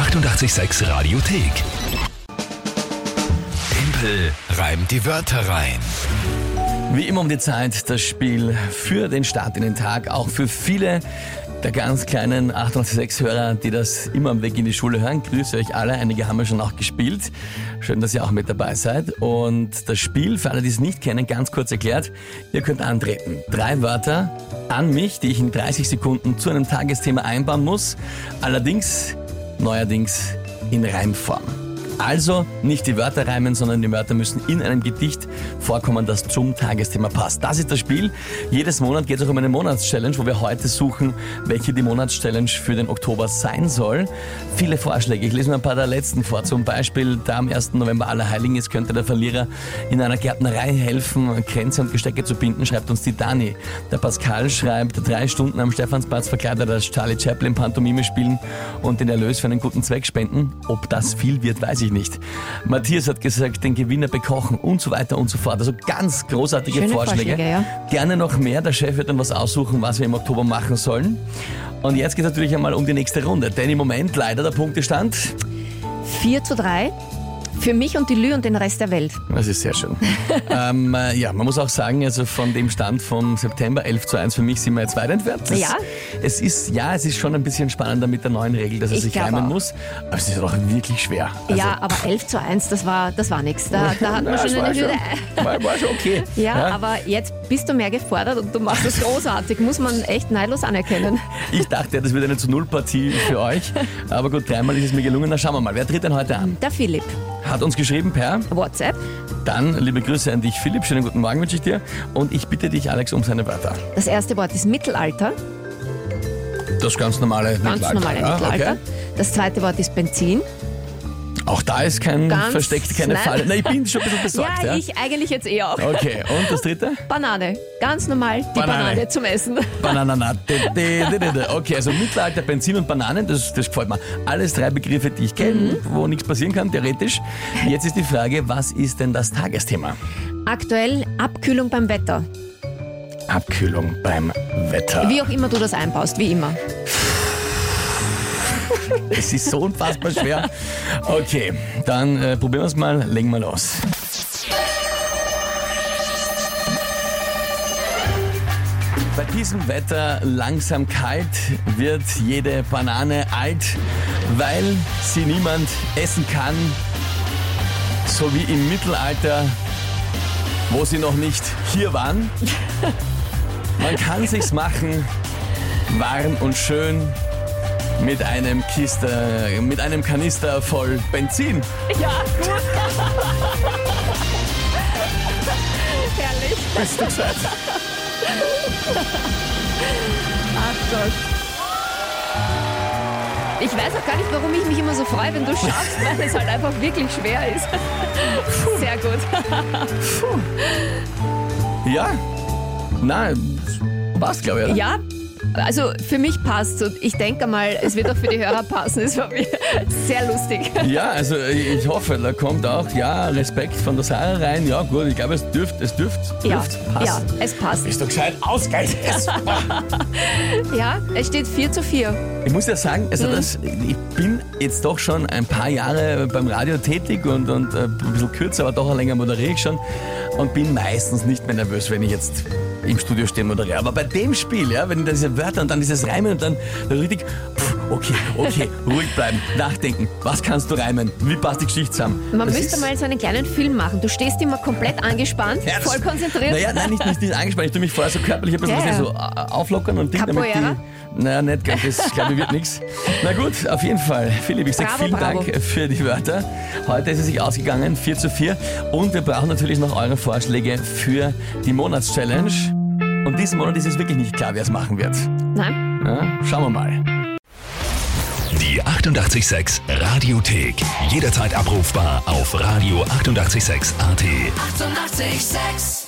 886 Radiothek. Tempel reimt die Wörter rein. Wie immer um die Zeit das Spiel für den Start in den Tag, auch für viele der ganz kleinen 886-Hörer, die das immer am Weg in die Schule hören. Grüße euch alle, einige haben ja schon auch gespielt. Schön, dass ihr auch mit dabei seid. Und das Spiel, für alle, die es nicht kennen, ganz kurz erklärt, ihr könnt antreten. Drei Wörter an mich, die ich in 30 Sekunden zu einem Tagesthema einbauen muss. Allerdings, neuerdings in Reimform. Also nicht die Wörter reimen, sondern die Wörter müssen in einem Gedicht vorkommen, das zum Tagesthema passt. Das ist das Spiel. Jedes Monat geht es auch um eine Monatschallenge, wo wir heute suchen, welche die Monatschallenge für den Oktober sein soll. Viele Vorschläge. Ich lese mir ein paar der letzten vor. Zum Beispiel, da am 1. November Allerheiligen ist, könnte der Verlierer in einer Gärtnerei helfen, Grenze und Gestecke zu binden, schreibt uns die Dani. Der Pascal schreibt, drei Stunden am Stephansplatz verkleidet als Charlie Chaplin Pantomime spielen und den Erlös für einen guten Zweck spenden. Ob das viel wird, weiß ich nicht. Matthias hat gesagt, den Gewinner bekochen und so weiter und so fort. Also ganz großartige Schöne Vorschläge. Vorschläge, ja. Gerne noch mehr. Der Chef wird dann was aussuchen, was wir im Oktober machen sollen. Und jetzt geht es natürlich einmal um die nächste Runde. Denn im Moment leider der Punktestand. 4 zu 3 für mich und die Lü und den Rest der Welt. Das ist sehr schön. ähm, äh, ja, man muss auch sagen, also von dem Stand vom September 11 zu 1 für mich sind wir jetzt weit entfernt. Das, Ja. Es ist, ja, es ist schon ein bisschen spannender mit der neuen Regel, dass Ich sich reimen auch. muss. Aber es ist auch wirklich schwer. Also, ja, aber 11 zu 1, das war, das war nichts. Da, da hat man schon eine Hürde. War, war schon okay. Ja, aber jetzt bist du mehr gefordert und du machst es großartig, muss man echt neidlos anerkennen. Ich dachte, das wird eine zu Null Partie für euch. Aber gut, dreimal ist es mir gelungen. Na schauen wir mal, wer tritt denn heute an? Der Philipp, Hat uns geschrieben per. WhatsApp. Dann liebe Grüße an dich, Philipp. Schönen guten Morgen wünsche ich dir. Und ich bitte dich, Alex, um seine Wörter. Das erste Wort ist Mittelalter, Das ganz normale ganz Mittelalter. normale ja, Mittelalter. Okay. Das zweite Wort ist Benzin. Auch da ist kein Ganz- versteckt, keine nein. Falle. Na, ich bin schon ein bisschen besorgt. ja, Ja, ich eigentlich jetzt eh auch. Okay, und das dritte? Banane, ganz normal die Banane. Banane, zum Essen. Bananana. Okay, also Mittelalter, Benzin und Bananen, das, das gefällt mir. Alles drei Begriffe, die ich kenne, Mhm. wo nichts passieren kann, theoretisch. Jetzt ist die Frage, was ist denn das Tagesthema? Aktuell Abkühlung beim Wetter. Abkühlung beim Wetter. Wie auch immer du das einbaust, wie immer. Es ist so unfassbar schwer. Okay, dann äh, probieren wir es mal, legen wir los. Bei diesem Wetter langsam kalt wird jede Banane alt, weil sie niemand essen kann, so wie im Mittelalter, wo sie noch nicht hier waren. Man kann sich's machen, warm und schön mit einem Kiste, mit einem Kanister voll Benzin. Ja, gut. Herrlich. Bist du gesagt? Ach Gott. Ich weiß auch gar nicht, warum ich mich immer so freue, wenn du schaffst, weil es halt einfach wirklich schwer ist. Sehr gut. Ja. Na, passt, glaube ich. Oder? Ja, also für mich passt und ich denke mal, es wird auch für die Hörer passen. Es war mir sehr lustig. Ja, also ich hoffe, da kommt auch, ja, Respekt von der Sarah rein. Ja, gut, ich glaube, es dürft, es dürft, Ja, dürft ja, passen. es passt. Bist du gescheit ausgeil? Ja, es steht 4 zu 4. Ich muss ja sagen, also Mhm. das, ich bin jetzt doch schon ein paar Jahre beim Radio tätig und, und äh, ein bisschen kürzer, aber doch länger moderiere ich schon und bin meistens nicht mehr nervös, wenn ich jetzt im Studio stehe und moderiere. Aber bei dem Spiel, ja, wenn diese Wörter und dann dieses Reimen und dann richtig, pff, okay, okay, ruhig bleiben, nachdenken, was kannst du reimen, wie passt die Geschichte zusammen? Man Das müsste mal so einen kleinen Film machen. Du stehst immer komplett angespannt, Ja, voll konzentriert. Naja, nein, nicht, nicht, nicht angespannt. Ich tue mich vorher so körperlich ein bisschen Ja, so äh, auflockern und Ding, damit die. Naja, nicht, ganz, das glaube ich wird nichts. Na gut, auf jeden Fall. Philipp, ich sage vielen bravo. Dank für die Wörter. Heute ist es sich ausgegangen, 4 zu 4. Und wir brauchen natürlich noch eure Vorschläge für die Monatschallenge. Und diesen Monat ist es wirklich nicht klar, wer es machen wird. Nein? Ja, schauen wir mal. Die 886 Radiothek. Jederzeit abrufbar auf radio886.at. 886! 886